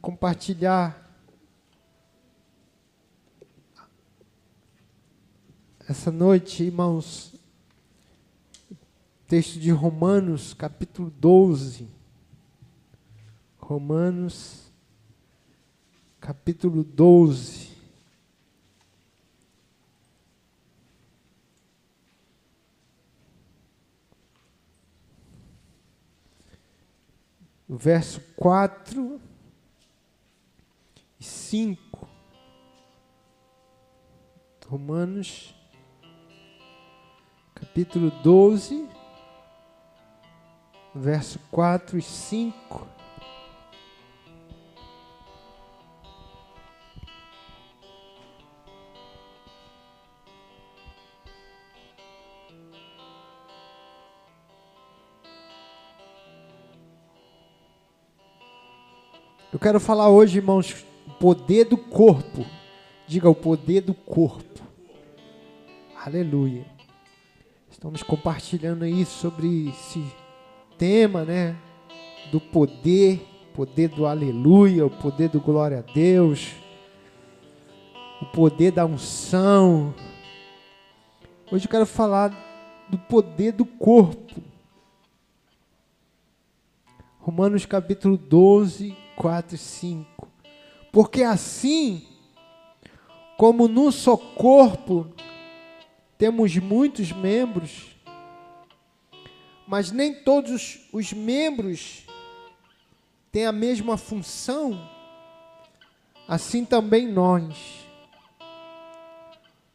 compartilhar essa noite, irmãos, texto de Romanos, capítulo 12. Romanos, capítulo 12. O verso 4 e 5. Romanos, capítulo 12, verso 4 e 5. Eu quero falar hoje, irmãos, poder do corpo. Diga o poder do corpo. Aleluia. Estamos compartilhando aí sobre esse tema, né? Do poder, poder do aleluia, o poder do glória a Deus, o poder da unção. Hoje eu quero falar do poder do corpo. Romanos capítulo 12, 4 e 5. Porque assim, como num só corpo temos muitos membros, mas nem todos os membros têm a mesma função, assim também nós.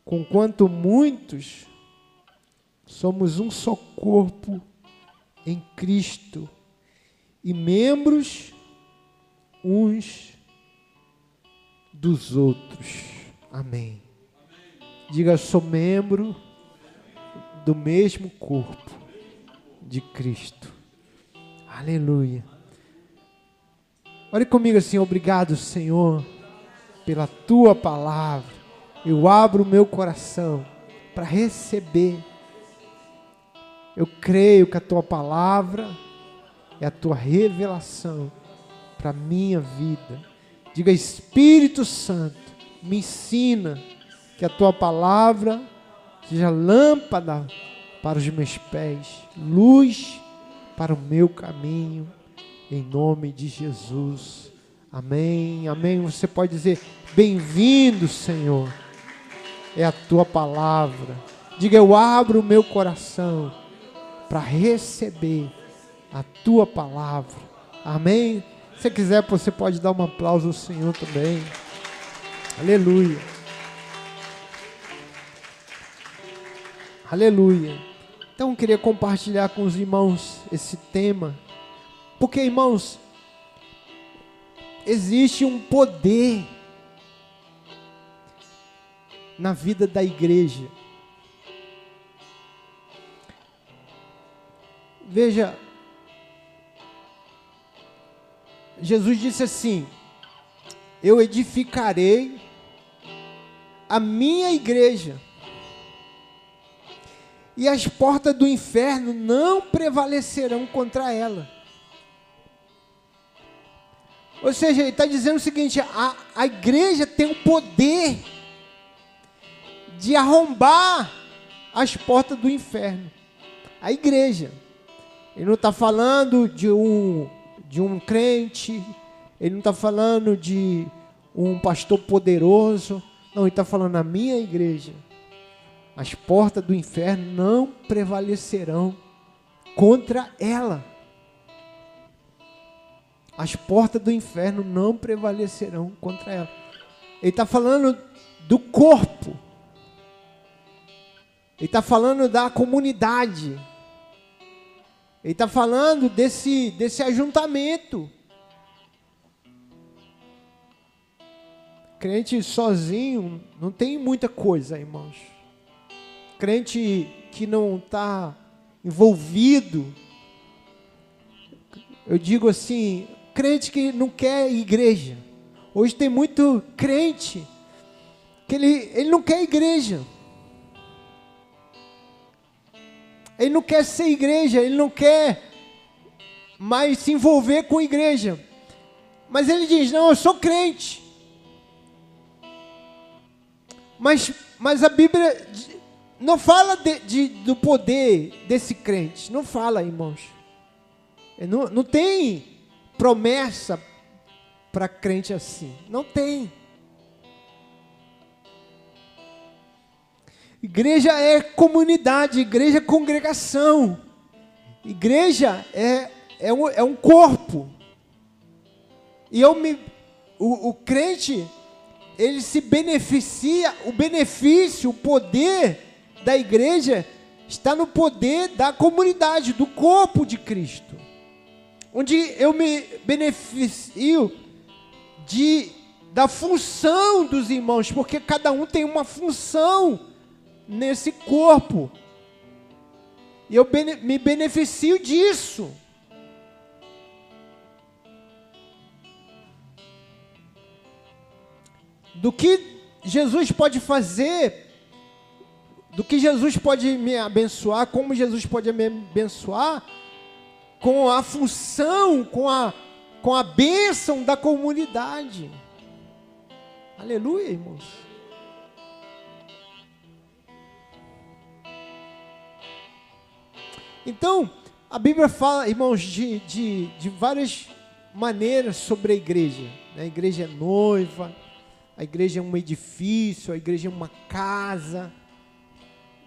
Conquanto muitos, somos um só corpo em Cristo e membros uns dos outros. Amém. Diga, sou membro do mesmo corpo de Cristo. Aleluia. Olhe comigo assim, obrigado, Senhor, pela tua palavra. Eu abro o meu coração para receber. Eu creio que a tua palavra é a tua revelação para a minha vida. Diga, Espírito Santo, me ensina que a tua palavra seja lâmpada para os meus pés, luz para o meu caminho, em nome de Jesus. Amém, amém. Você pode dizer, bem-vindo, Senhor, é a tua palavra. Diga, eu abro o meu coração para receber a tua palavra. Amém. Se quiser, você pode dar um aplauso ao Senhor também. Aleluia. Aleluia. Então eu queria compartilhar com os irmãos esse tema. Porque, irmãos, existe um poder na vida da igreja. Veja, Jesus disse assim: Eu edificarei a minha igreja, e as portas do inferno não prevalecerão contra ela. Ou seja, ele está dizendo o seguinte: a, a igreja tem o poder de arrombar as portas do inferno. A igreja. Ele não está falando de um de um crente, ele não está falando de um pastor poderoso, não, ele está falando na minha igreja. As portas do inferno não prevalecerão contra ela. As portas do inferno não prevalecerão contra ela. Ele está falando do corpo. Ele está falando da comunidade. Ele está falando desse, desse ajuntamento. Crente sozinho não tem muita coisa, irmãos. Crente que não está envolvido. Eu digo assim, crente que não quer igreja. Hoje tem muito crente que ele, ele não quer igreja. Ele não quer ser igreja, ele não quer mais se envolver com igreja. Mas ele diz: Não, eu sou crente. Mas, mas a Bíblia não fala de, de, do poder desse crente. Não fala, irmãos. Não, não tem promessa para crente assim. Não tem. Igreja é comunidade, igreja é congregação. Igreja é, é, um, é um corpo. E eu me, o, o crente, ele se beneficia, o benefício, o poder da igreja está no poder da comunidade, do corpo de Cristo. Onde eu me beneficio de, da função dos irmãos, porque cada um tem uma função nesse corpo. E eu me beneficio disso. Do que Jesus pode fazer, do que Jesus pode me abençoar, como Jesus pode me abençoar, com a função, com a, com a bênção da comunidade. Aleluia, irmãos. Então, a Bíblia fala, irmãos, de, de, de várias maneiras sobre a igreja. Né? A igreja é noiva, a igreja é um edifício, a igreja é uma casa,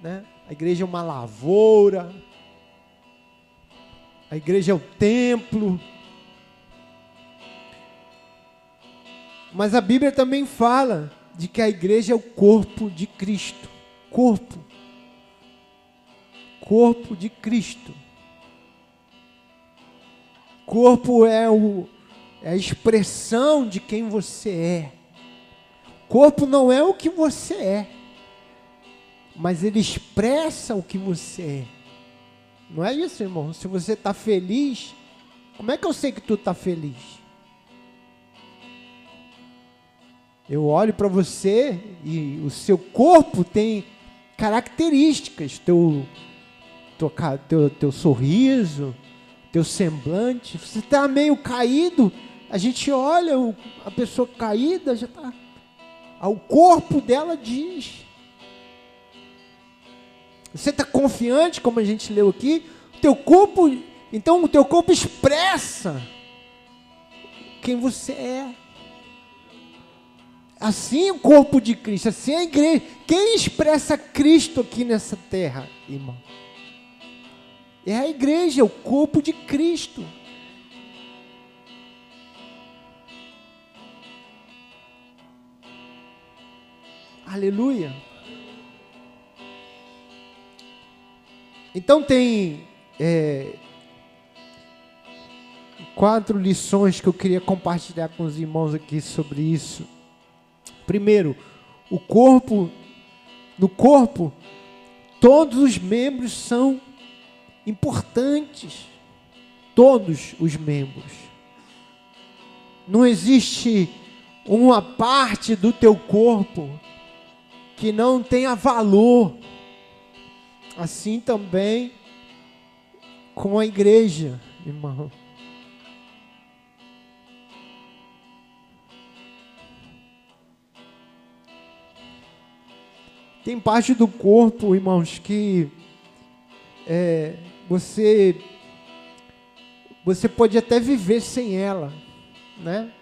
né? a igreja é uma lavoura, a igreja é o templo. Mas a Bíblia também fala de que a igreja é o corpo de Cristo. Corpo corpo de Cristo. Corpo é, o, é a expressão de quem você é. Corpo não é o que você é, mas ele expressa o que você é. Não é isso, irmão? Se você está feliz, como é que eu sei que tu está feliz? Eu olho para você e o seu corpo tem características, teu tua, teu, teu sorriso, teu semblante. Você está meio caído, a gente olha a pessoa caída, já está. O corpo dela diz. Você está confiante, como a gente leu aqui, o teu corpo, então o teu corpo expressa quem você é. Assim o corpo de Cristo, assim a igreja. Quem expressa Cristo aqui nessa terra, irmão? É a igreja, é o corpo de Cristo. Aleluia. Então tem é, quatro lições que eu queria compartilhar com os irmãos aqui sobre isso. Primeiro, o corpo, no corpo, todos os membros são importantes, todos os membros. Não existe uma parte do teu corpo que não tenha valor. Assim também com a igreja, irmão. Tem parte do corpo, irmãos, que é, você você pode até viver sem ela, né?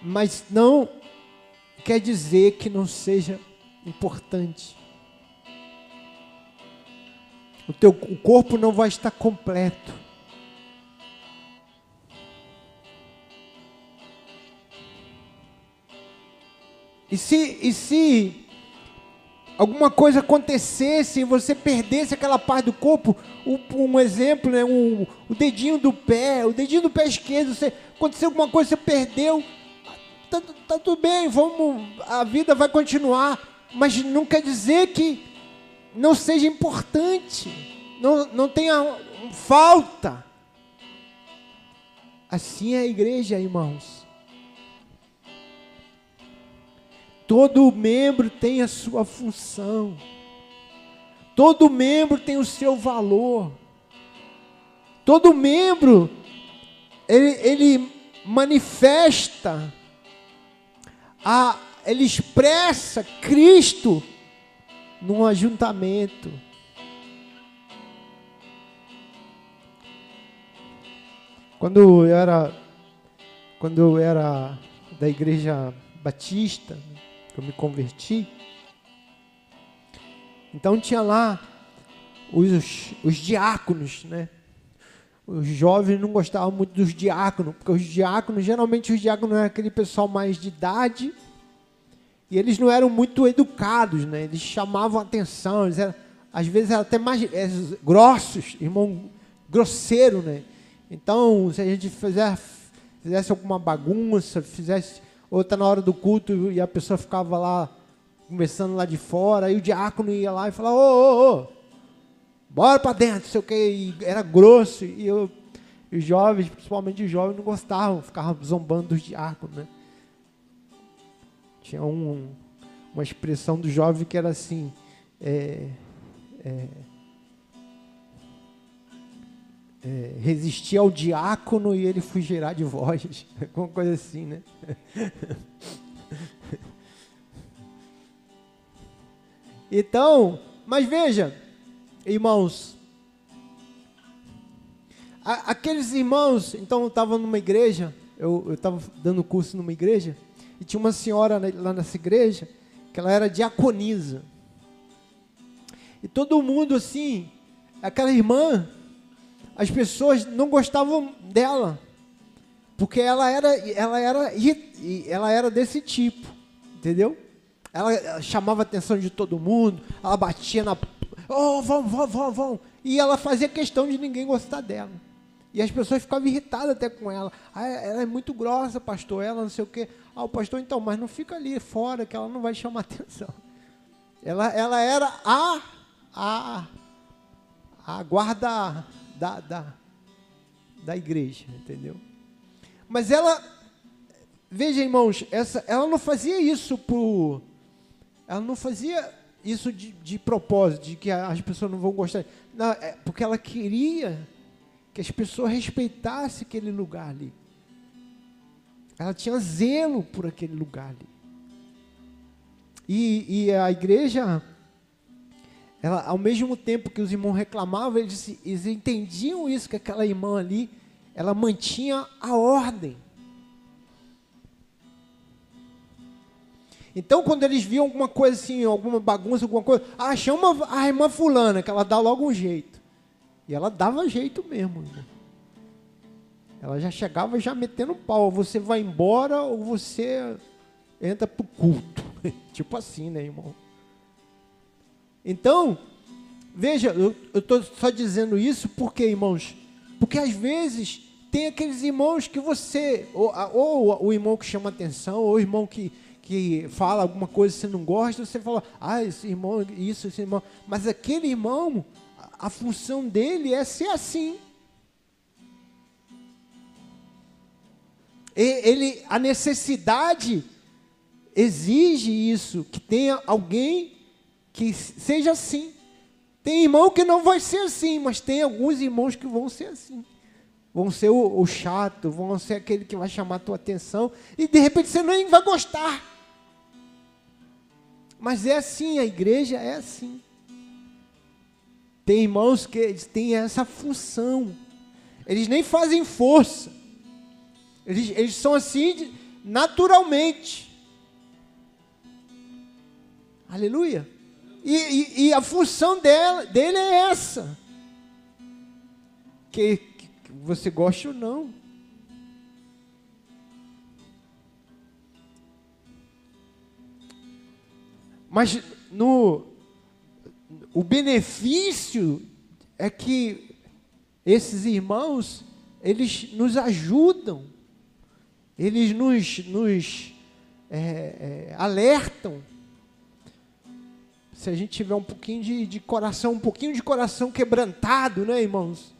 Mas não quer dizer que não seja importante. O teu o corpo não vai estar completo. E se, e se alguma coisa acontecesse e você perdesse aquela parte do corpo, um exemplo, né, um, o dedinho do pé, o dedinho do pé esquerdo, você, aconteceu alguma coisa, você perdeu, tá, tá tudo bem, vamos, a vida vai continuar, mas não quer dizer que não seja importante, não, não tenha falta. Assim é a igreja, irmãos. Todo membro tem a sua função. Todo membro tem o seu valor. Todo membro, ele, ele manifesta, a, ele expressa Cristo num ajuntamento. Quando eu era, quando eu era da igreja batista, eu me converti, então tinha lá os, os diáconos, né? Os jovens não gostavam muito dos diáconos, porque os diáconos, geralmente os diáconos eram aquele pessoal mais de idade, e eles não eram muito educados, né? Eles chamavam atenção, eles eram, às vezes eram até mais é, grossos, irmão grosseiro, né? Então, se a gente fizer, fizesse alguma bagunça, fizesse outra na hora do culto e a pessoa ficava lá conversando lá de fora, aí o diácono ia lá e falava, ô, ô, ô, bora para dentro, sei o que, e era grosso, e eu, os jovens, principalmente os jovens, não gostavam, ficavam zombando dos diáconos, né? Tinha um, uma expressão do jovem que era assim, é, é, é, resistir ao diácono e ele fugirá de vós, alguma coisa assim, né? Então, mas veja, irmãos, a, aqueles irmãos, então eu estava numa igreja, eu estava dando curso numa igreja, e tinha uma senhora lá nessa igreja, que ela era diaconisa. E todo mundo assim, aquela irmã, as pessoas não gostavam dela, porque ela era, ela era, ela era desse tipo, entendeu? Ela chamava a atenção de todo mundo, ela batia na. Oh, vão, vão, vão, vão. E ela fazia questão de ninguém gostar dela. E as pessoas ficavam irritadas até com ela. Ah, ela é muito grossa, pastor, ela não sei o quê. Ah, o pastor, então, mas não fica ali fora, que ela não vai chamar atenção. Ela, ela era a, a, a guarda da, da, da igreja, entendeu? Mas ela, veja, irmãos, essa, ela não fazia isso por ela não fazia isso de, de propósito, de que as pessoas não vão gostar. Não, é porque ela queria que as pessoas respeitassem aquele lugar ali. Ela tinha zelo por aquele lugar ali. E, e a igreja, ela, ao mesmo tempo que os irmãos reclamavam, eles, eles entendiam isso, que aquela irmã ali, ela mantinha a ordem. Então, quando eles viam alguma coisa assim, alguma bagunça, alguma coisa, ah, chama a irmã fulana, que ela dá logo um jeito. E ela dava jeito mesmo. Irmão. Ela já chegava já metendo pau. Você vai embora ou você entra para o culto. tipo assim, né, irmão? Então, veja, eu estou só dizendo isso porque, irmãos, porque às vezes tem aqueles irmãos que você, ou, ou o irmão que chama atenção, ou o irmão que, que fala alguma coisa que você não gosta, você fala, ah, esse irmão, isso, esse irmão. Mas aquele irmão, a, a função dele é ser assim. Ele, a necessidade exige isso, que tenha alguém que seja assim. Tem irmão que não vai ser assim, mas tem alguns irmãos que vão ser assim. Vão ser o, o chato, vão ser aquele que vai chamar a tua atenção e de repente você nem vai gostar. Mas é assim, a igreja é assim. Tem irmãos que eles têm essa função. Eles nem fazem força. Eles, eles são assim naturalmente. Aleluia. E, e, e, a função dela, dele é essa. Que, que você goste ou não. Mas no, o benefício é que esses irmãos, eles nos ajudam, eles nos, nos é, é, alertam. Se a gente tiver um pouquinho de, de, coração, um pouquinho de coração quebrantado, né, irmãos?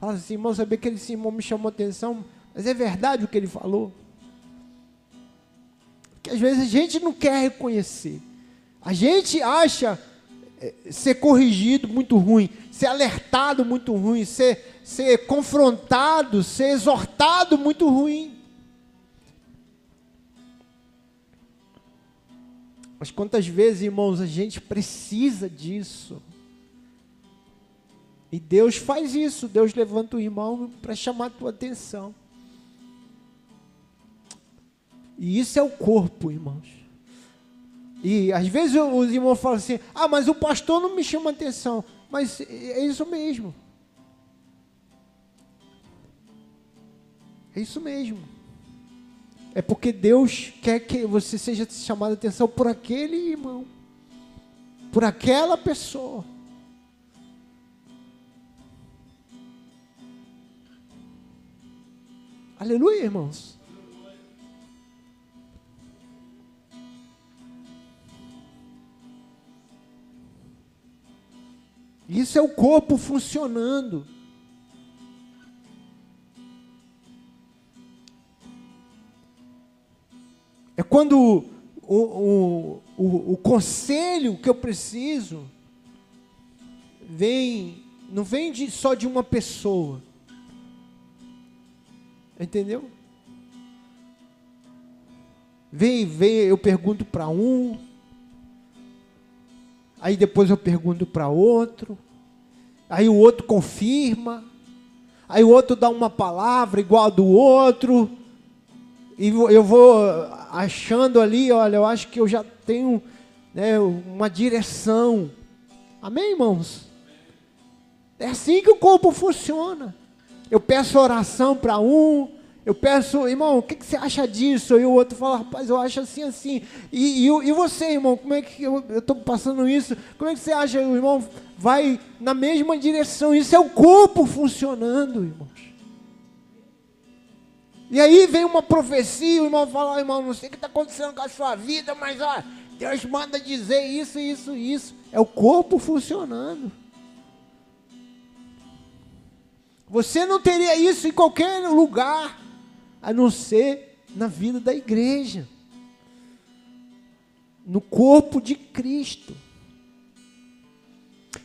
Fala assim, irmão, saber que esse irmão me chamou atenção, mas é verdade o que ele falou. Porque às vezes a gente não quer reconhecer. A gente acha é, ser corrigido muito ruim, ser alertado muito ruim, ser, ser confrontado, ser exortado muito ruim. Mas quantas vezes, irmãos, a gente precisa disso? E Deus faz isso, Deus levanta o irmão para chamar a tua atenção. E isso é o corpo, irmãos. E às vezes os irmãos falam assim: ah, mas o pastor não me chama atenção. Mas é isso mesmo. É isso mesmo. É porque Deus quer que você seja chamado a atenção por aquele irmão, por aquela pessoa. Aleluia, irmãos. Isso é o corpo funcionando. É quando o, o, o, o conselho que eu preciso vem, não vem de, só de uma pessoa. Entendeu? Vem, vem, eu pergunto para um, aí depois eu pergunto para outro, aí o outro confirma, aí o outro dá uma palavra igual a do outro, e eu vou achando ali, olha, eu acho que eu já tenho né, uma direção. Amém, irmãos? É assim que o corpo funciona. Eu peço oração para um, eu peço, irmão, o que, que, você acha disso? E o outro fala, rapaz, eu acho assim, assim. E, e, e você, irmão, como é que eu estou passando isso? Como é que você acha? O irmão vai na mesma direção. Isso é o corpo funcionando, irmãos. E aí vem uma profecia, o irmão fala, oh, irmão, não sei o que está acontecendo com a sua vida, mas ó, Deus manda dizer isso, isso, isso. É o corpo funcionando. Você não teria isso em qualquer lugar, a não ser na vida da igreja. No corpo de Cristo.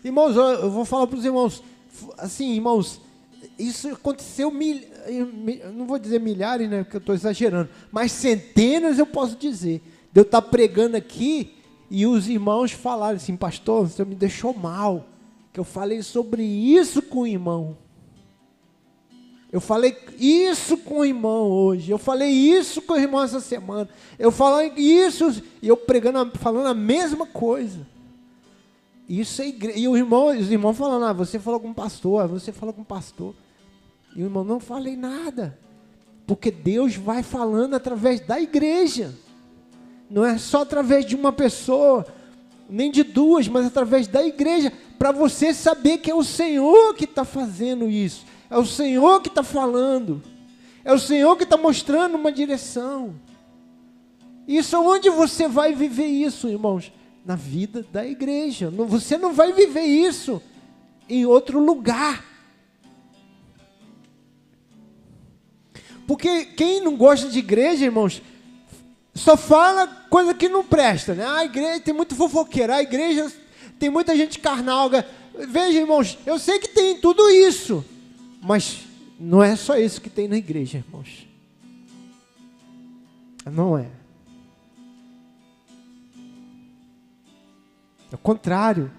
Irmãos, eu vou falar para os irmãos, assim, irmãos, isso aconteceu, mil, não vou dizer milhares, né, porque eu estou exagerando, mas centenas eu posso dizer. De eu estar tá pregando aqui e os irmãos falaram assim, pastor, você me deixou mal, que eu falei sobre isso com o irmão. Eu falei isso com o irmão hoje. Eu falei isso com o irmão essa semana. Eu falei isso e eu pregando, falando a mesma coisa. Isso é igreja. E o irmão, os irmãos falando, ah, você falou com o pastor, você falou com o pastor. E o irmão, não falei nada. Porque Deus vai falando através da igreja. Não é só através de uma pessoa, nem de duas, mas através da igreja. Para você saber que é o Senhor que está fazendo isso. É o Senhor que está falando. É o Senhor que está mostrando uma direção. Isso onde você vai viver isso, irmãos? Na vida da igreja. Você não vai viver isso em outro lugar. Porque quem não gosta de igreja, irmãos, só fala coisa que não presta, né? A igreja tem muito fofoqueiro, a igreja tem muita gente carnalga. Veja, irmãos, eu sei que tem tudo isso, mas não é só isso que tem na igreja, irmãos. Não é. É o contrário.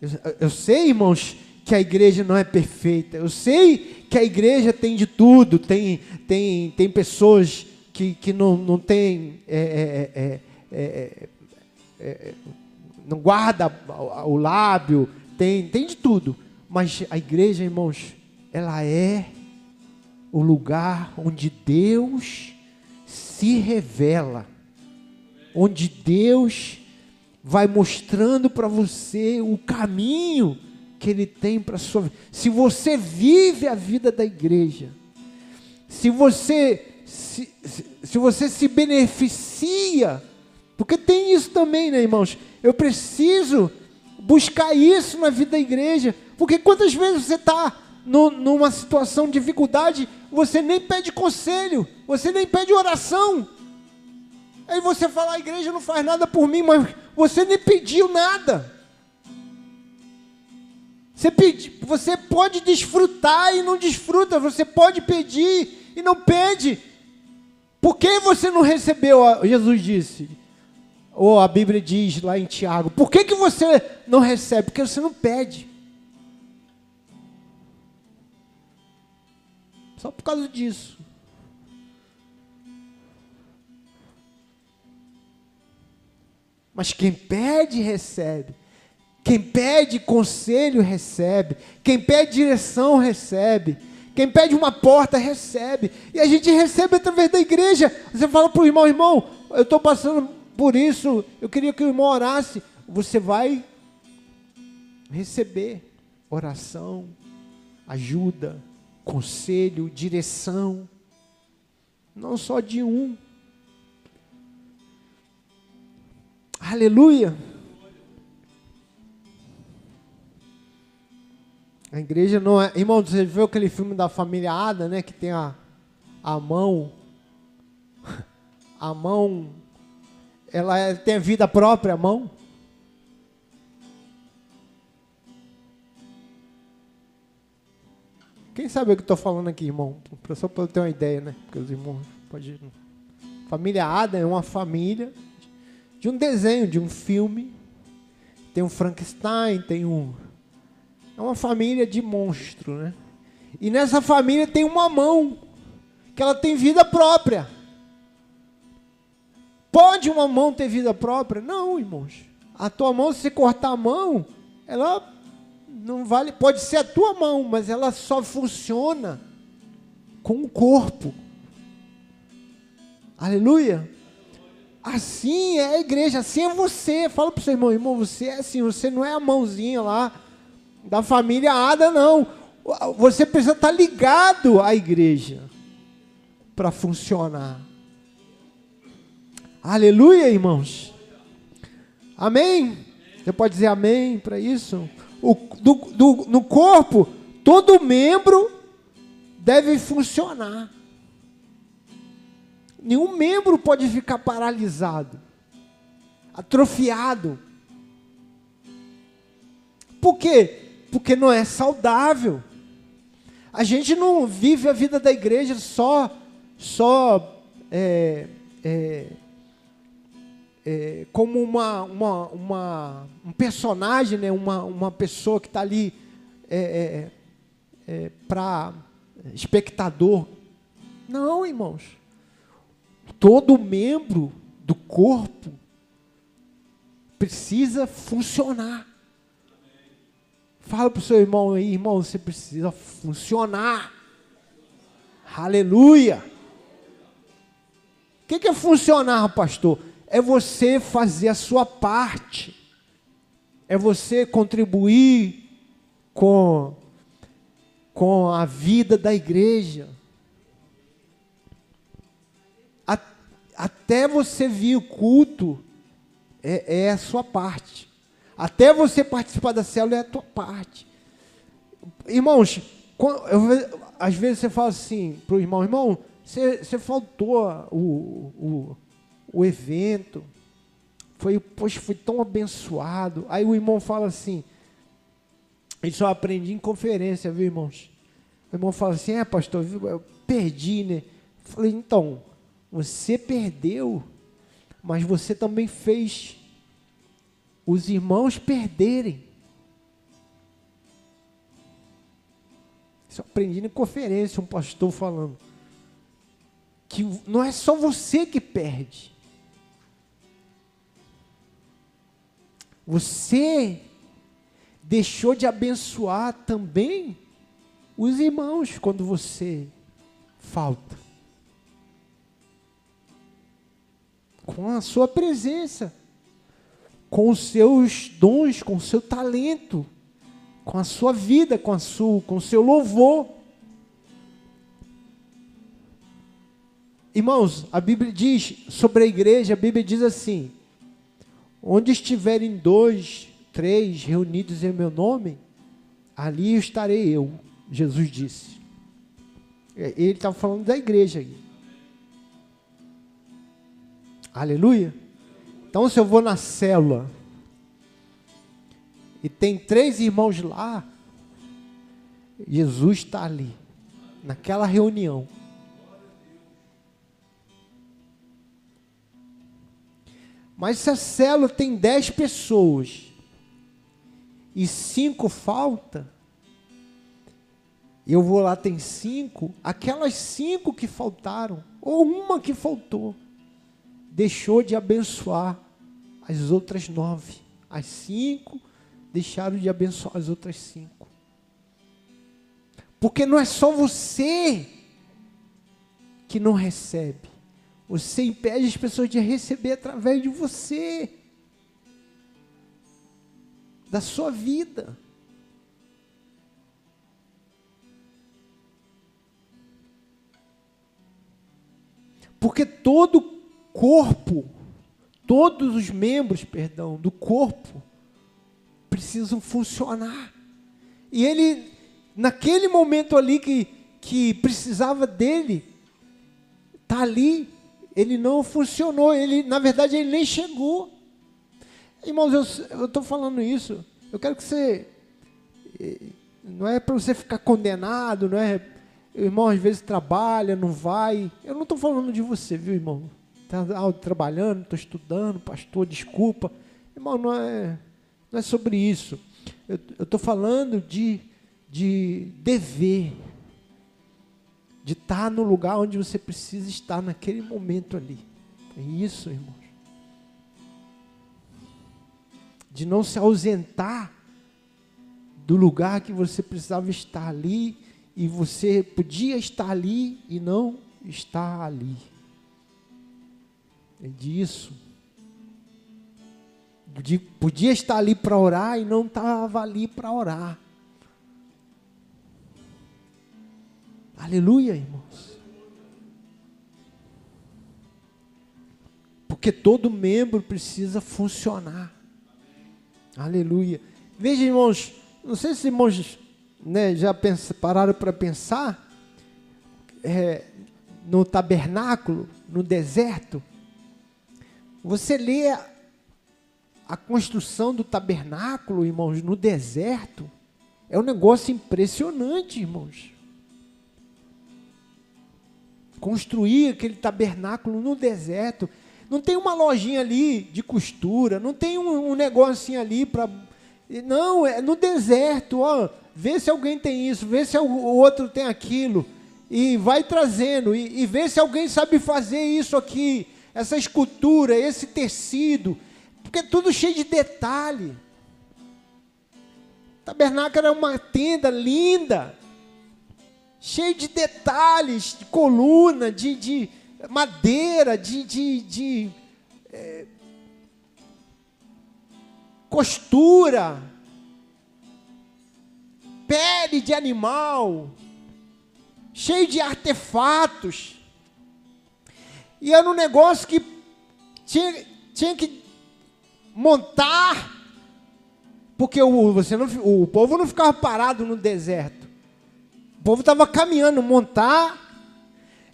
Eu, eu sei, irmãos, que a igreja não é perfeita. Eu sei que a igreja tem de tudo, tem, tem, tem pessoas que, que não, não tem. É, é, é, é não guarda o lábio, tem, tem de tudo. Mas a igreja, irmãos, ela é o lugar onde Deus se revela, onde Deus vai mostrando para você o caminho que Ele tem para a sua vida. Se você vive a vida da igreja, se você se, se, você se beneficia, porque tem isso também, né, irmãos? Eu preciso buscar isso na vida da igreja, porque quantas vezes você está numa situação de dificuldade, você nem pede conselho, você nem pede oração. Aí você fala, a igreja não faz nada por mim, mas você nem pediu nada. Você, pedi, você pode desfrutar e não desfruta, você pode pedir e não pede. Por que você não recebeu? Jesus disse, ou a Bíblia diz lá em Tiago, por que, que você não recebe? Porque você não pede. Só por causa disso. Mas quem pede, recebe. Quem pede conselho, recebe. Quem pede direção, recebe. Quem pede uma porta, recebe. E a gente recebe através da igreja. Você fala para o irmão, irmão, eu estou passando por isso, eu queria que o irmão orasse. Você vai receber oração, ajuda, conselho, direção. Não só de um. Aleluia. A igreja não é. Irmão, você viu aquele filme da família Ada, né? Que tem a, a mão. A mão. Ela é, tem vida própria, a mão. Quem sabe o que estou falando aqui, irmão? Só para ter uma ideia, né? Porque os irmãos podem. Família Ada é uma família de um desenho, de um filme. Tem um Frankenstein, tem um é uma família de monstro, né? E nessa família tem uma mão que ela tem vida própria. Pode uma mão ter vida própria? Não, irmãos. A tua mão, se cortar a mão, ela não vale. Pode ser a tua mão, mas ela só funciona com o corpo. Aleluia. Assim é a igreja, assim é você. Fala para o seu irmão, irmão, você é assim, você não é a mãozinha lá da família Ada, não. Você precisa estar ligado à igreja para funcionar. Aleluia, irmãos. Amém? Você pode dizer amém para isso? O, do, do, no corpo, todo membro deve funcionar. Nenhum membro pode ficar paralisado, atrofiado. Por quê? porque não é saudável. A gente não vive a vida da igreja só, só é, é, é, como uma, uma, uma, um personagem, né? uma, uma pessoa que está ali é, é, é, para espectador. Não, irmãos. Todo membro do corpo precisa funcionar. Fala para o seu irmão aí, irmão, você precisa funcionar. Aleluia. O que, que é funcionar, pastor? É você fazer a sua parte. É você contribuir com, com a vida da igreja. Até você vir o culto, é, é a sua parte. Até você participar da célula é a tua parte. Irmãos, quando, eu, às vezes você fala assim para o irmão, irmão, você, você faltou o, o, o evento, foi, poxa, foi tão abençoado. Aí o irmão fala assim, isso eu aprendi em conferência, viu, irmãos? O irmão fala assim, é, pastor, eu perdi, né? Eu falei, então, você perdeu, mas você também fez os irmãos perderem. Isso eu aprendi na conferência, um pastor falando. Que não é só você que perde. Você deixou de abençoar também os irmãos quando você falta. Com a sua presença com os seus dons, com o seu talento, com a sua vida, com, a sua, com o seu louvor. Irmãos, a Bíblia diz sobre a igreja, a Bíblia diz assim: onde estiverem dois, três reunidos em meu nome, ali estarei eu, Jesus disse. Ele estava falando da igreja aí. Aleluia. Então, se eu vou na célula e tem três irmãos lá, Jesus está ali, naquela reunião. Mas se a célula tem dez pessoas e cinco falta, eu vou lá, tem cinco, aquelas cinco que faltaram, ou uma que faltou, deixou de abençoar as outras nove. As cinco deixaram de abençoar as outras cinco. Porque não é só você que não recebe. Você impede as pessoas de receber através de você, da sua vida. Porque todo corpo, todos os membros, perdão, do corpo precisam funcionar. E ele, naquele momento ali que, que precisava dele, tá ali, ele não funcionou, ele, na verdade, ele nem chegou. Irmãos, eu estou falando isso, eu quero que você, eh, não é para você ficar condenado, não é, irmão às vezes trabalha, não vai, eu não estou falando de você, viu irmão, está trabalhando, estou estudando, pastor, desculpa, irmão, não é, não é sobre isso, eu estou falando de, de dever, de estar no lugar onde você precisa estar naquele momento ali. É isso, irmãos. De não se ausentar do lugar que você precisava estar ali e você podia estar ali e não está ali. É disso. De, podia estar ali para orar e não estava ali para orar. Aleluia, irmãos. Porque todo membro precisa funcionar. Aleluia. Veja, irmãos, não sei se irmãos né, já pensa, pararam para pensar é, no tabernáculo, no deserto. Você lê a, construção do tabernáculo, irmãos, no deserto. É um negócio impressionante, irmãos construir aquele tabernáculo no deserto. Não tem uma lojinha ali de costura, não tem um, um negocinho ali para. Não, é no deserto, ó. Vê se alguém tem isso, vê se o outro tem aquilo. E vai trazendo, e, e vê se alguém sabe fazer isso aqui, essa escultura, esse tecido. Porque é tudo cheio de detalhe. O tabernáculo era uma tenda linda cheio de detalhes, de coluna, de, de madeira, de, de, de é, costura, pele de animal, cheio de artefatos. E era um negócio que tinha, tinha que montar, porque o, você não, o povo não ficava parado no deserto. O povo estava caminhando, montar,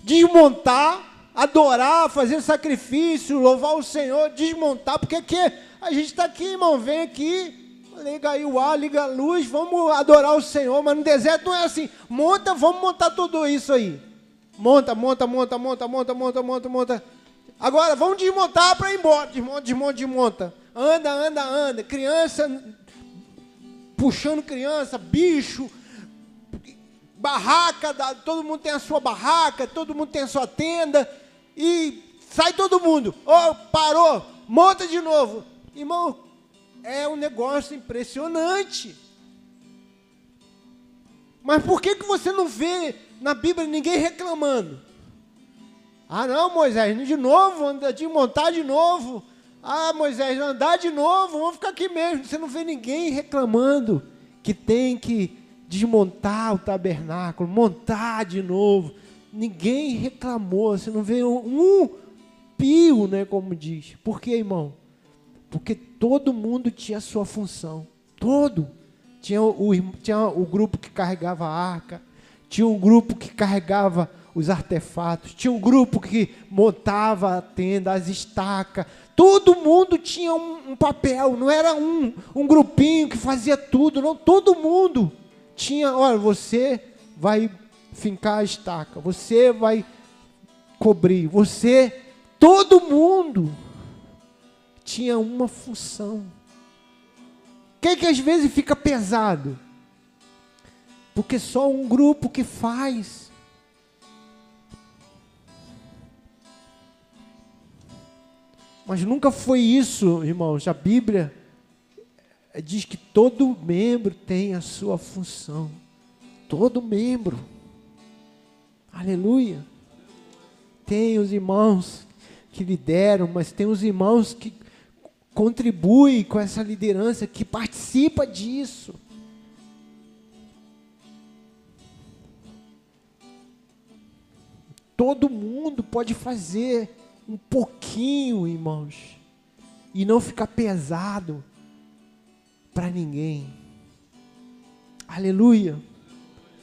desmontar, adorar, fazer sacrifício, louvar o Senhor, desmontar, porque aqui, a gente está aqui, irmão, vem aqui, liga aí o ar, liga a luz, vamos adorar o Senhor, mas no deserto não é assim, monta, vamos montar tudo isso aí. Monta, monta, monta, monta, monta, monta, monta, monta. Agora, vamos desmontar para ir embora. Desmonta, desmonta, desmonta. Anda, anda, anda. Criança puxando criança, bicho, barraca, todo mundo tem a sua barraca, todo mundo tem a sua tenda, e sai todo mundo. Oh, parou, monta de novo. Irmão, é um negócio impressionante. Mas por que, que você não vê na Bíblia ninguém reclamando? Ah, não, Moisés, de novo, anda de montar de novo. Ah, Moisés, andar de novo, vamos ficar aqui mesmo. Você não vê ninguém reclamando que tem que desmontar o tabernáculo, montar de novo. Ninguém reclamou, você não vê um, um pio, né, como diz. Por quê, irmão? Porque todo mundo tinha a sua função. Todo. Tinha o, tinha o grupo que carregava a arca, tinha um grupo que carregava os artefatos. Tinha um grupo que montava a tenda, as estacas. Todo mundo tinha um, um papel, não era um, um grupinho que fazia tudo, não. Todo mundo tinha, olha, você vai fincar a estaca, você vai cobrir, você, todo mundo tinha uma função. O que, que às vezes fica pesado? Porque só um grupo que faz. Mas nunca foi isso, irmãos. A Bíblia diz que todo membro tem a sua função. Todo membro. Aleluia. Tem os irmãos que lideram, mas tem os irmãos que contribuem com essa liderança, que participa disso. Todo mundo pode fazer um pouquinho, irmãos, e não ficar pesado para ninguém. Aleluia.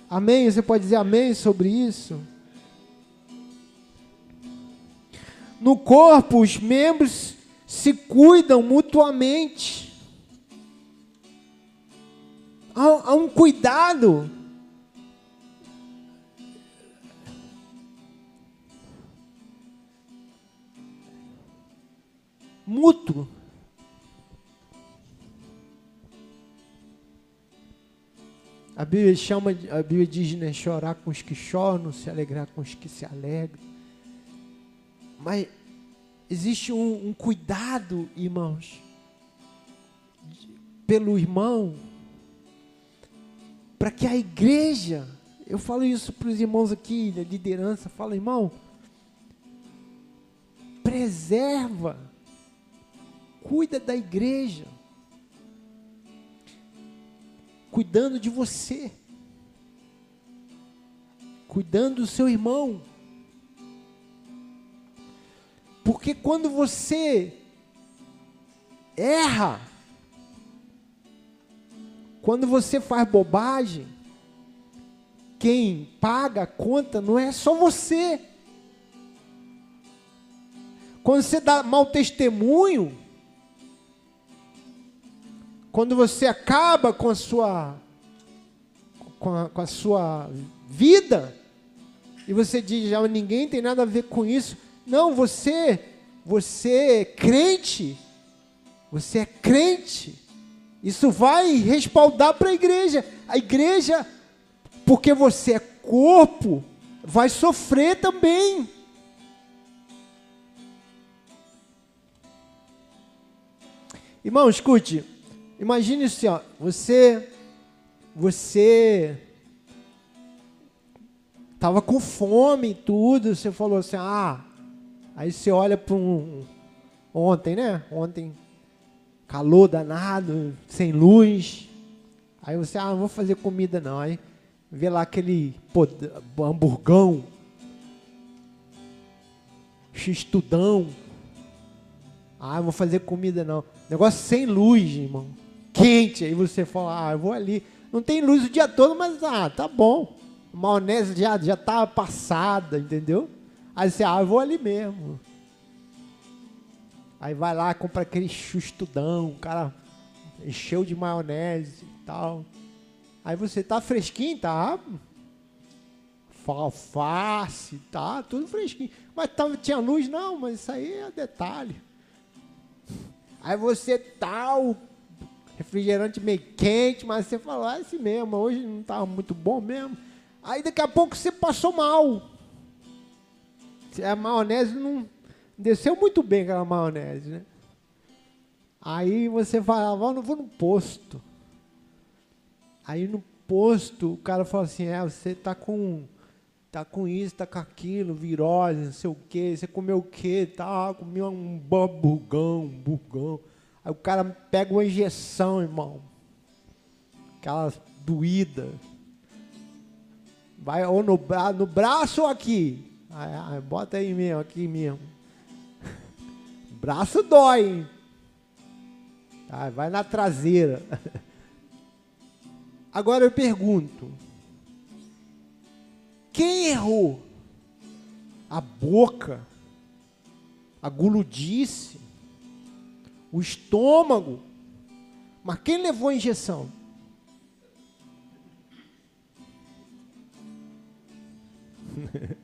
Amém? Você pode dizer amém sobre isso? No corpo, os membros se cuidam mutuamente. Há, há um cuidado. Mútuo. A Bíblia chama, a Bíblia diz, né, chorar com os que choram, se alegrar com os que se alegram. Mas existe um, um cuidado, irmãos, pelo irmão, para que a igreja, eu falo isso para os irmãos aqui, liderança, falo, irmão, preserva, cuida da igreja cuidando de você, cuidando do seu irmão. Porque quando você erra, quando você faz bobagem, quem paga a conta não é só você. Quando você dá mau testemunho, quando você acaba com a sua com a, com a sua vida e você diz já ninguém tem nada a ver com isso. Não, você você é crente. Você é crente. Isso vai respaldar para a igreja. A igreja, porque você é corpo, vai sofrer também. Irmão, escute. Imagine assim, ó, você você tava com fome e tudo, você falou assim: "Ah, aí você olha para um ontem, né? Ontem calor danado, sem luz. Aí você, ah, não vou fazer comida não. Aí vê lá aquele pô, hamburgão, xistudão. Ah, não vou fazer comida não. Negócio sem luz, irmão quente, aí você fala, ah, eu vou ali. Não tem luz o dia todo, mas ah, tá bom. Maionese já, já tá passada, entendeu? Aí você, ah, eu vou ali mesmo. Aí vai lá, compra aquele chustudão, o cara encheu de maionese e tal. Aí você tá fresquinho, tá? Alface, tá? Tudo fresquinho. Mas tava, tinha luz? Não, mas isso aí é detalhe. Aí você tá, o refrigerante meio quente, mas você falou, ah, esse mesmo, hoje não estava muito bom mesmo. Aí daqui a pouco você passou mal. A maionese não desceu muito bem aquela maionese, né? Aí você falava, não vou no posto. Aí no posto o cara falou assim, é, você tá com tá com isso, tá com aquilo, virose, não sei o quê, você comeu o quê, tá, comeu um burgão, um burgão. Aí o cara pega uma injeção, irmão. Aquela doída. Vai ou no, bra no braço ou aqui. Aí, aí, bota aí mesmo, aqui mesmo. braço dói, hein? Aí, vai na traseira. Agora eu pergunto: quem errou? a boca, a guludice, o estômago. Mas quem levou a injeção?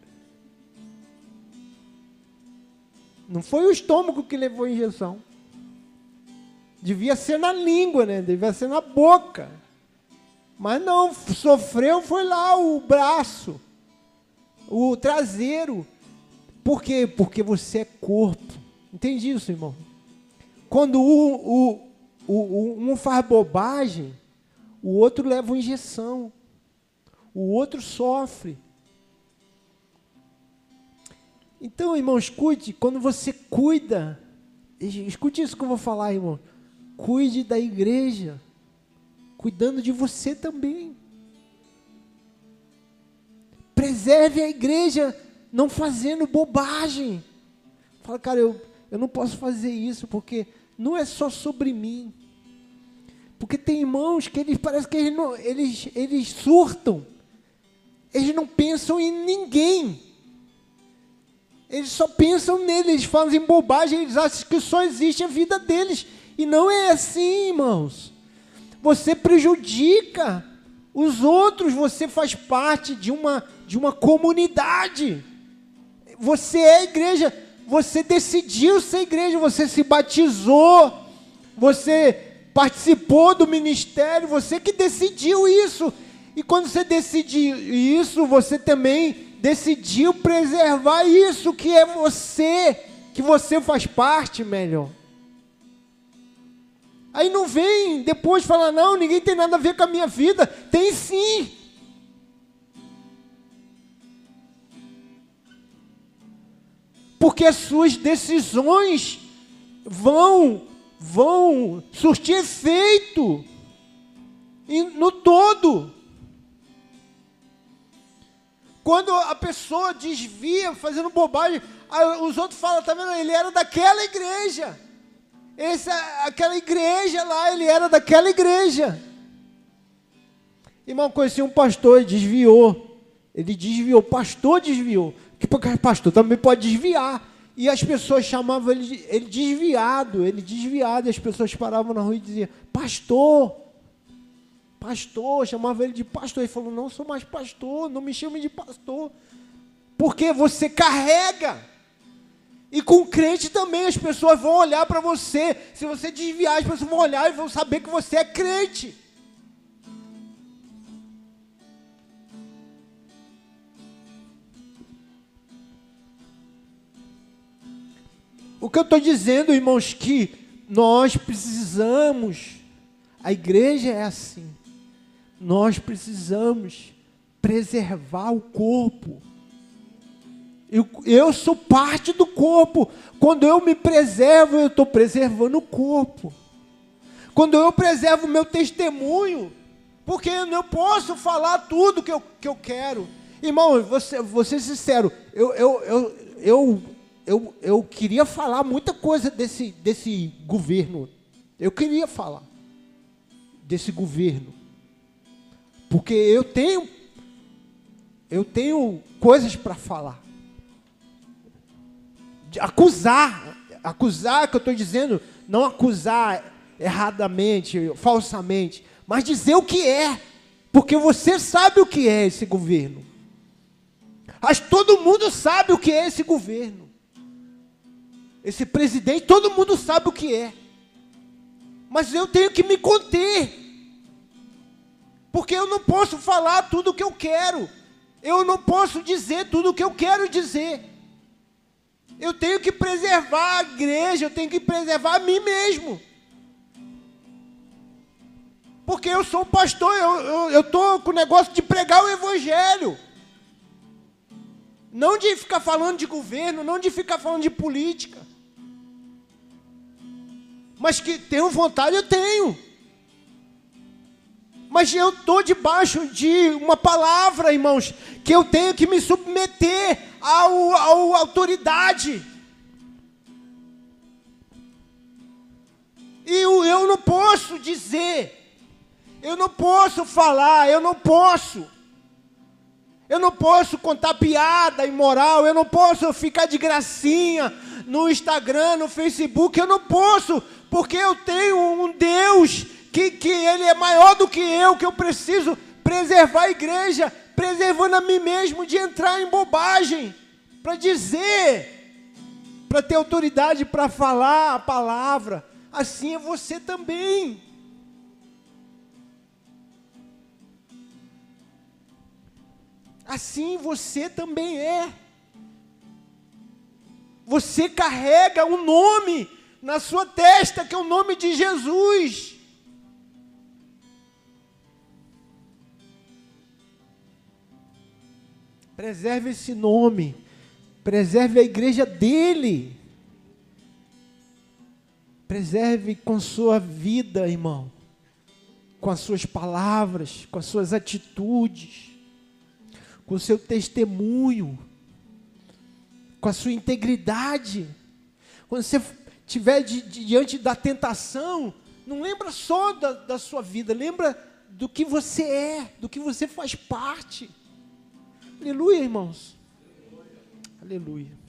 Não foi o estômago que levou a injeção. Devia ser na língua, né? Devia ser na boca. Mas não, sofreu foi lá o braço, o traseiro. Por quê? Porque você é corpo. Entende isso, irmão? Quando o, o, o, um faz bobagem, o outro leva uma injeção. O outro sofre. Então, irmão, escute, quando você cuida, escute isso que eu vou falar, irmão. Cuide da igreja, cuidando de você também. Preserve a igreja, não fazendo bobagem. Fala, cara, eu, eu não posso fazer isso porque não é só sobre mim. Porque tem irmãos que eles parece que eles, não, eles, eles surtam. Eles não pensam em ninguém. Eles só pensam nele, eles fazem bobagem, eles acham que só existe a vida deles. E não é assim, irmãos. Você prejudica os outros, você faz parte de uma, de uma comunidade. Você é igreja, você decidiu ser igreja, você se batizou, você participou do ministério, você que decidiu isso. E quando você decidiu isso, você também decidiu preservar isso que é você, que você faz parte melhor. Aí não vem depois falar, não, ninguém tem nada a ver com a minha vida. Tem sim. Porque as suas decisões vão vão surtir efeito no todo. Quando a pessoa desvia fazendo bobagem, os outros falam, tá vendo? Ele era daquela igreja. Essa, aquela igreja lá, ele era daquela igreja. Irmão, conheci um pastor e desviou. Ele desviou, pastor desviou. Que pastor também pode desviar. E as pessoas chamavam ele, ele desviado, ele desviado, e as pessoas paravam na rua e diziam, pastor, pastor, chamava ele de pastor. Ele falou: Não sou mais pastor, não me chame de pastor. Porque você carrega. E com crente também as pessoas vão olhar para você. Se você desviar, as pessoas vão olhar e vão saber que você é crente. O que eu estou dizendo, irmãos, que nós precisamos, a igreja é assim, nós precisamos preservar o corpo. Eu, eu sou parte do corpo. Quando eu me preservo, eu estou preservando o corpo. Quando eu preservo o meu testemunho, porque eu não posso falar tudo que eu, que eu quero. Irmão, você, vou ser sincero, eu, eu, eu, eu, eu, eu queria falar muita coisa desse, desse governo. Eu queria falar desse governo. Porque eu tenho eu tenho coisas para falar. De acusar, acusar que eu estou dizendo, não acusar erradamente, falsamente, mas dizer o que é, porque você sabe o que é esse governo. Mas todo mundo sabe o que é esse governo. Esse presidente, todo mundo sabe o que é. Mas eu tenho que me conter. Porque eu não posso falar tudo o que eu quero. Eu não posso dizer tudo o que eu quero dizer. Eu tenho que preservar a igreja, eu tenho que preservar a mim mesmo. Porque eu sou pastor, eu estou com o negócio de pregar o evangelho. Não de ficar falando de governo, não de ficar falando de política. Mas que tenho vontade, eu tenho mas eu estou debaixo de uma palavra, irmãos, que eu tenho que me submeter à autoridade. E eu não posso dizer, eu não posso falar, eu não posso. Eu não posso contar piada imoral, eu não posso ficar de gracinha no Instagram, no Facebook, eu não posso, porque eu tenho um Deus que, que Ele é maior do que eu, que eu preciso preservar a igreja, preservando a mim mesmo de entrar em bobagem, para dizer, para ter autoridade para falar a palavra. Assim é você também. Assim você também é. Você carrega um nome na sua testa, que é o nome de Jesus. Preserve esse nome. Preserve a igreja dele. Preserve com sua vida, irmão. Com as suas palavras, com as suas atitudes, com o seu testemunho, com a sua integridade. Quando você estiver di diante da tentação, não lembra só da, da sua vida, lembra do que você é, do que você faz parte. Aleluia, irmãos. Aleluia.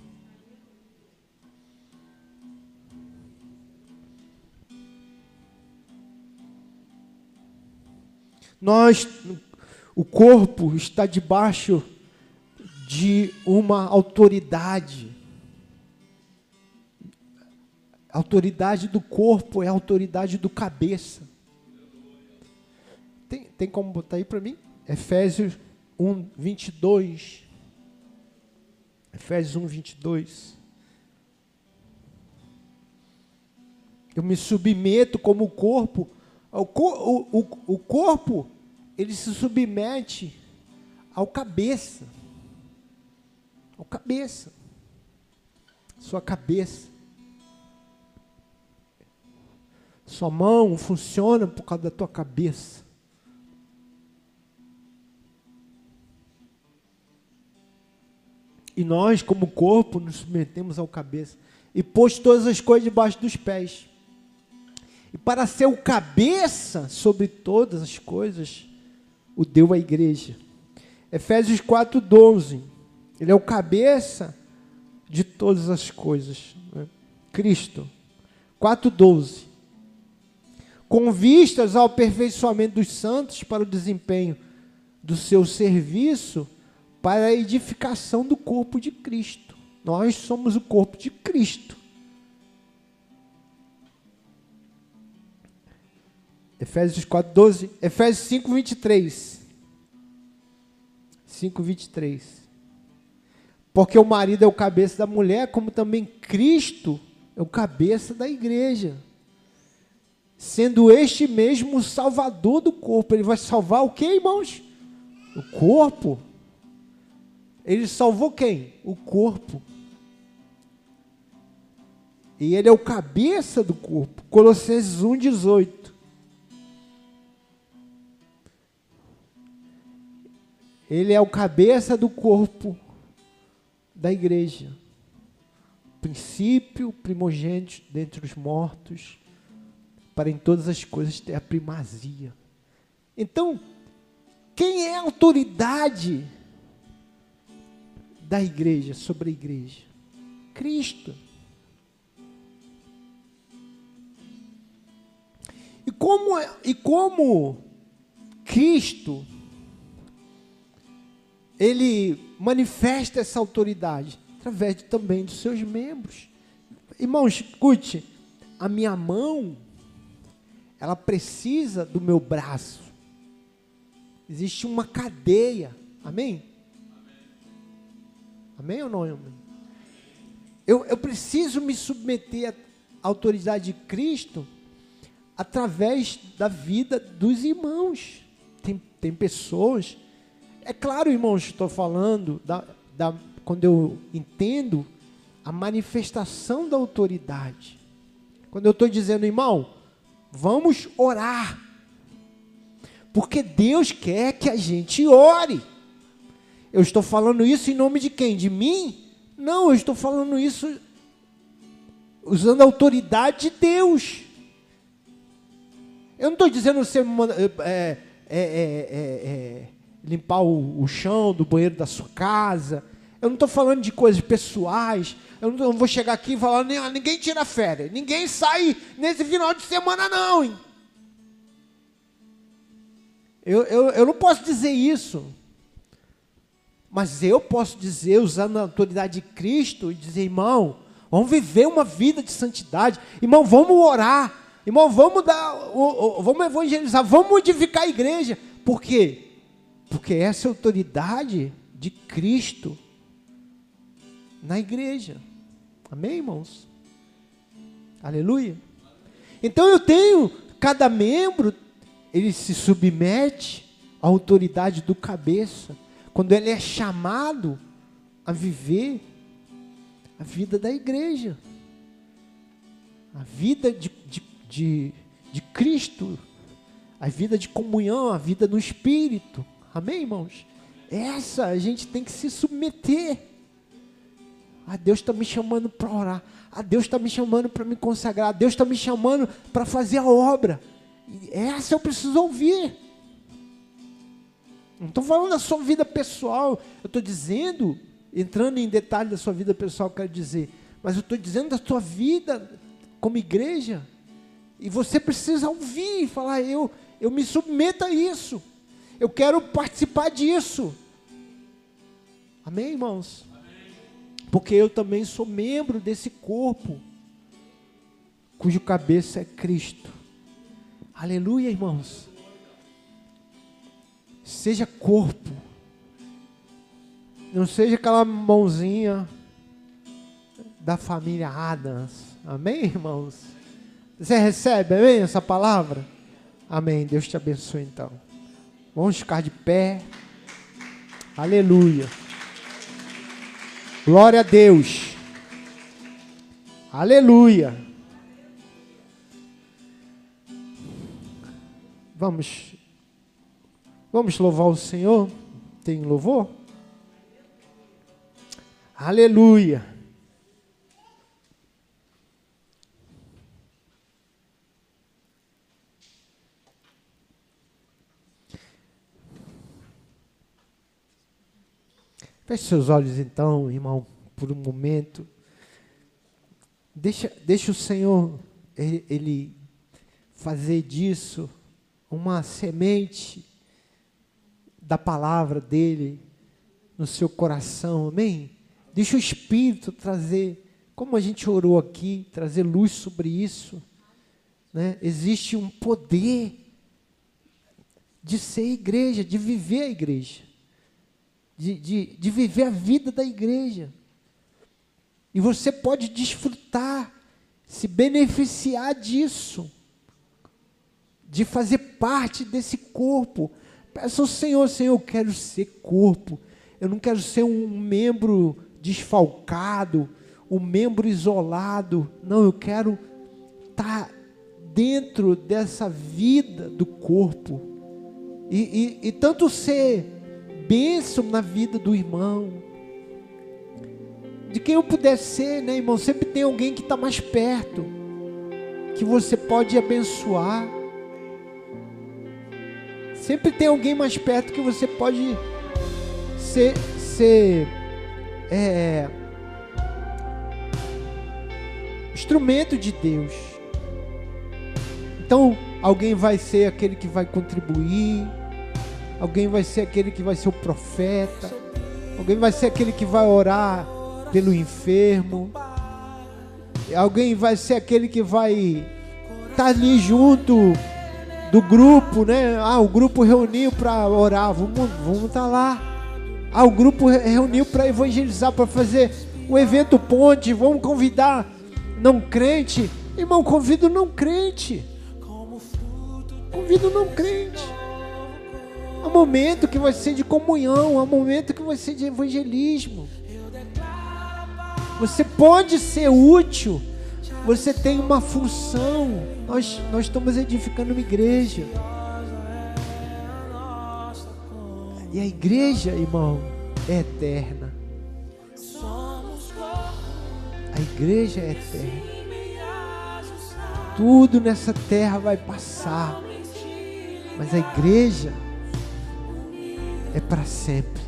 Nós, o corpo está debaixo de uma autoridade. A autoridade do corpo é a autoridade do cabeça. Tem, tem como botar aí para mim? Efésios 1, 22. Efésios 1, 22. Eu me submeto como corpo. O, o, o, o corpo, ele se submete ao cabeça. Cabeça. Sua cabeça. Sua mão funciona por causa da tua cabeça. E nós, como corpo, nos submetemos ao cabeça. E pôs todas as coisas debaixo dos pés. E para ser o cabeça sobre todas as coisas, o deu à igreja. Efésios 4, 12. Ele é o cabeça de todas as coisas. Né? Cristo. 4,12. Com vistas ao aperfeiçoamento dos santos para o desempenho do seu serviço para a edificação do corpo de Cristo. Nós somos o corpo de Cristo. Efésios 4, 12. Efésios 5, 23. 5, 23. Porque o marido é o cabeça da mulher, como também Cristo é o cabeça da igreja. Sendo este mesmo o salvador do corpo. Ele vai salvar o que, irmãos? O corpo. Ele salvou quem? O corpo. E ele é o cabeça do corpo. Colossenses 1,18. Ele é o cabeça do corpo da igreja. Princípio primogênito dentre os mortos, para em todas as coisas ter a primazia. Então, quem é a autoridade? da igreja sobre a igreja? Cristo. E como, e como Cristo, ele manifesta essa autoridade? Através também dos seus membros. Irmãos, escute, a minha mão, ela precisa do meu braço. Existe uma cadeia, amém? Amém ou não? Amém? Eu, eu preciso me submeter à autoridade de Cristo através da vida dos irmãos. Tem, tem pessoas. É claro, irmãos, estou falando da, da, quando eu entendo a manifestação da autoridade. Quando eu estou dizendo, irmão, vamos orar. Porque Deus quer que a gente ore. Eu estou falando isso em nome de quem? De mim? Não, eu estou falando isso usando a autoridade de Deus. Eu não estou dizendo ser é é, é, é, limpar o, o chão do banheiro da sua casa. Eu não estou falando de coisas pessoais. Eu não, eu não vou chegar aqui e falar, ninguém tira férias, ninguém sai nesse final de semana, não. Hein? Eu, eu, eu não posso dizer isso. Mas eu posso dizer, usando a autoridade de Cristo, e dizer, irmão, vamos viver uma vida de santidade. Irmão, vamos orar. Irmão, vamos dar, vamos evangelizar, vamos modificar a igreja. Por quê? Porque essa é a autoridade de Cristo na igreja. Amém, irmãos? Aleluia. Então eu tenho, cada membro, ele se submete à autoridade do cabeça. Quando ele é chamado a viver a vida da igreja, a vida de, de de, de Cristo, a vida de comunhão, a vida no Espírito. Amém, irmãos? Essa a gente tem que se submeter. Ah, Deus está me chamando para orar. Ah, Deus está me chamando para me consagrar. Deus está me chamando para fazer a obra. E essa eu preciso ouvir. Não estou falando da sua vida pessoal. Eu estou dizendo, entrando em detalhe da sua vida pessoal, quero dizer. Mas eu estou dizendo da sua vida como igreja. E você precisa ouvir e falar: eu, eu me submeto a isso. Eu quero participar disso. Amém, irmãos? Amém. Porque eu também sou membro desse corpo, cujo cabeça é Cristo. Aleluia, irmãos. Seja corpo. Não seja aquela mãozinha da família Adams. Amém, irmãos? Você recebe, amém, essa palavra? Amém. Deus te abençoe então. Vamos ficar de pé. Aleluia. Glória a Deus. Aleluia. Vamos Vamos louvar o Senhor? Tem louvor? Aleluia. Feche seus olhos então, irmão, por um momento. Deixa, deixa o Senhor, ele, ele fazer disso uma semente da palavra dele no seu coração, amém? Deixa o Espírito trazer, como a gente orou aqui, trazer luz sobre isso. Né? Existe um poder de ser igreja, de viver a igreja de, de, de viver a vida da igreja. E você pode desfrutar, se beneficiar disso, de fazer parte desse corpo. Peça ao Senhor, Senhor, eu quero ser corpo. Eu não quero ser um membro desfalcado, um membro isolado. Não, eu quero estar dentro dessa vida do corpo. E, e, e tanto ser bênção na vida do irmão. De quem eu puder ser, né, irmão? Sempre tem alguém que está mais perto, que você pode abençoar. Sempre tem alguém mais perto que você pode ser, ser é, instrumento de Deus. Então, alguém vai ser aquele que vai contribuir Alguém vai ser aquele que vai ser o profeta. Alguém vai ser aquele que vai orar pelo enfermo. Alguém vai ser aquele que vai estar tá ali junto do grupo, né? Ah, o grupo reuniu para orar. Vamos, vamos estar tá lá. Ah, o grupo reuniu para evangelizar, para fazer o evento ponte. Vamos convidar não crente. Irmão, convido não crente. Convido não crente. Um momento que vai ser de comunhão, um momento que vai ser de evangelismo. Você pode ser útil, você tem uma função. Nós, nós estamos edificando uma igreja. E a igreja, irmão, é eterna. A igreja é eterna. Tudo nessa terra vai passar. Mas a igreja é para sempre.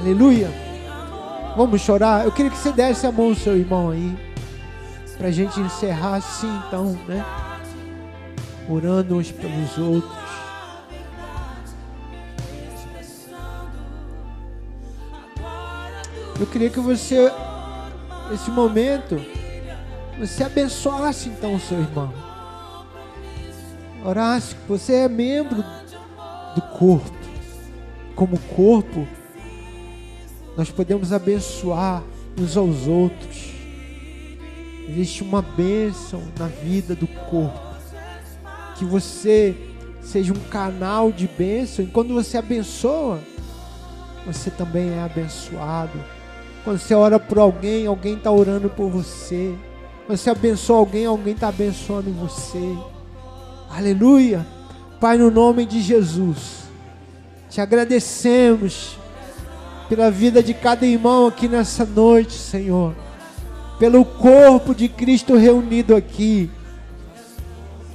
Aleluia. Vamos chorar. Eu queria que você desse a mão ao seu irmão aí. Para a gente encerrar assim, então, né? Orando uns pelos outros. Eu queria que você, nesse momento, você abençoasse então o seu irmão. Orasse, você é membro do corpo. Como corpo, nós podemos abençoar uns aos outros. Existe uma bênção na vida do corpo. Que você seja um canal de bênção. E quando você abençoa, você também é abençoado. Quando você ora por alguém, alguém está orando por você. Quando você abençoa alguém, alguém está abençoando você. Aleluia. Pai, no nome de Jesus, te agradecemos pela vida de cada irmão aqui nessa noite, Senhor, pelo corpo de Cristo reunido aqui,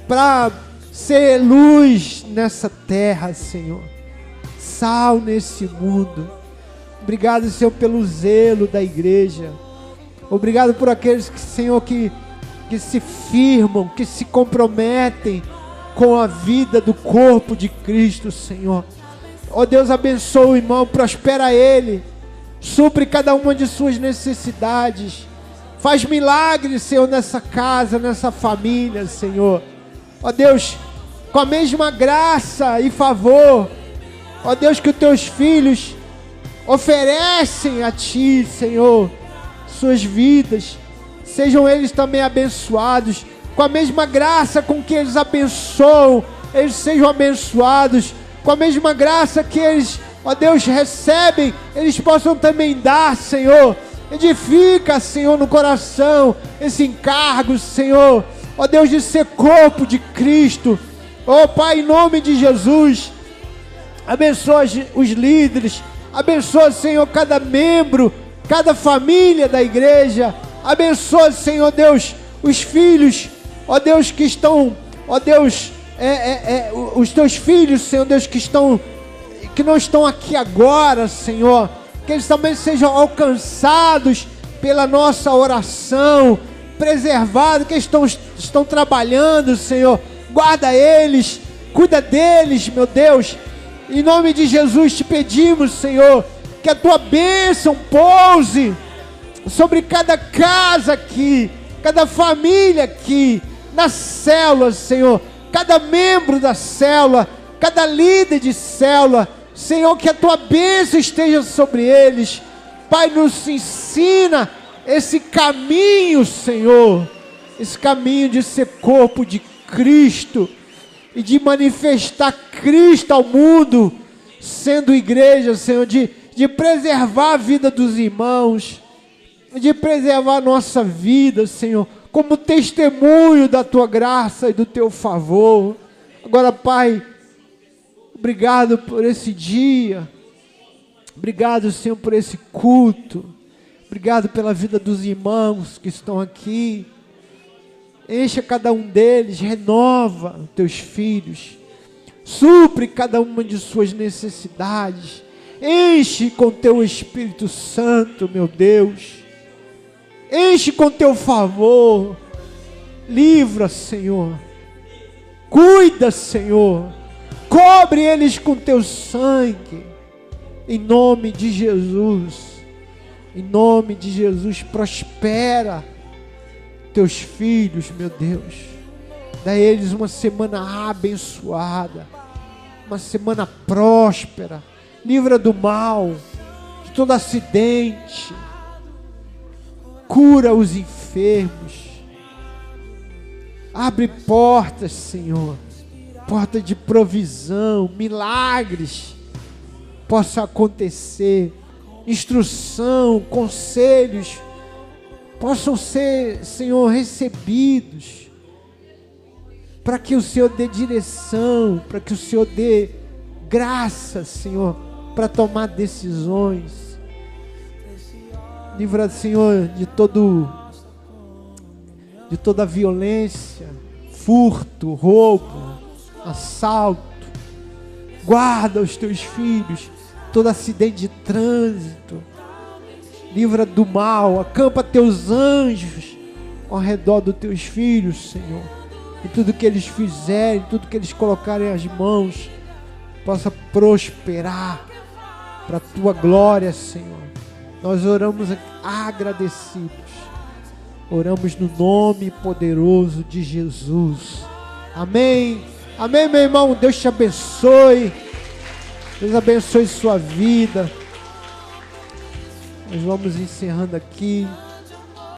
para ser luz nessa terra, Senhor, sal nesse mundo. Obrigado, Senhor, pelo zelo da igreja. Obrigado por aqueles que, Senhor, que, que se firmam, que se comprometem com a vida do corpo de Cristo, Senhor. Ó oh, Deus, abençoa o irmão, prospera ele, supre cada uma de suas necessidades. Faz milagres, Senhor, nessa casa, nessa família, Senhor. Ó oh, Deus, com a mesma graça e favor, ó Deus, que os teus filhos oferecem a Ti, Senhor, suas vidas, sejam eles também abençoados, com a mesma graça com que eles abençoam, eles sejam abençoados com a mesma graça que eles, ó Deus, recebem, eles possam também dar, Senhor. Edifica, Senhor, no coração esse encargo, Senhor, ó Deus, de ser corpo de Cristo. Ó Pai, em nome de Jesus, abençoa os líderes, abençoa, Senhor, cada membro, cada família da igreja. Abençoa, Senhor Deus, os filhos, ó Deus, que estão, ó Deus, é, é, é, os teus filhos, Senhor Deus, que estão, que não estão aqui agora, Senhor, que eles também sejam alcançados pela nossa oração, preservados, que estão, estão trabalhando, Senhor, guarda eles, cuida deles, meu Deus, em nome de Jesus te pedimos, Senhor, que a tua bênção pouse sobre cada casa aqui, cada família aqui, nas células, Senhor, cada membro da célula, cada líder de célula, Senhor, que a tua bênção esteja sobre eles. Pai, nos ensina esse caminho, Senhor, esse caminho de ser corpo de Cristo e de manifestar Cristo ao mundo, sendo igreja, Senhor, de, de preservar a vida dos irmãos, de preservar a nossa vida, Senhor como testemunho da tua graça e do teu favor. Agora, Pai, obrigado por esse dia. Obrigado, Senhor, por esse culto. Obrigado pela vida dos irmãos que estão aqui. Encha cada um deles, renova teus filhos. Supre cada uma de suas necessidades. Enche com teu Espírito Santo, meu Deus. Enche com teu favor. Livra, Senhor. Cuida, Senhor. Cobre eles com teu sangue. Em nome de Jesus. Em nome de Jesus, prospera teus filhos, meu Deus. Dá a eles uma semana abençoada. Uma semana próspera. Livra do mal, de todo acidente cura os enfermos. Abre portas, Senhor, porta de provisão, milagres possa acontecer, instrução, conselhos possam ser, Senhor, recebidos, para que o Senhor dê direção, para que o Senhor dê graça, Senhor, para tomar decisões. Livra, Senhor, de todo de toda violência, furto, roubo, assalto, Guarda os teus filhos, todo acidente de trânsito. Livra do mal, acampa teus anjos ao redor dos teus filhos, Senhor. E tudo que eles fizerem, tudo que eles colocarem as mãos, possa prosperar para a tua glória, Senhor. Nós oramos agradecidos. Oramos no nome poderoso de Jesus. Amém. Amém, meu irmão. Deus te abençoe. Deus abençoe sua vida. Nós vamos encerrando aqui.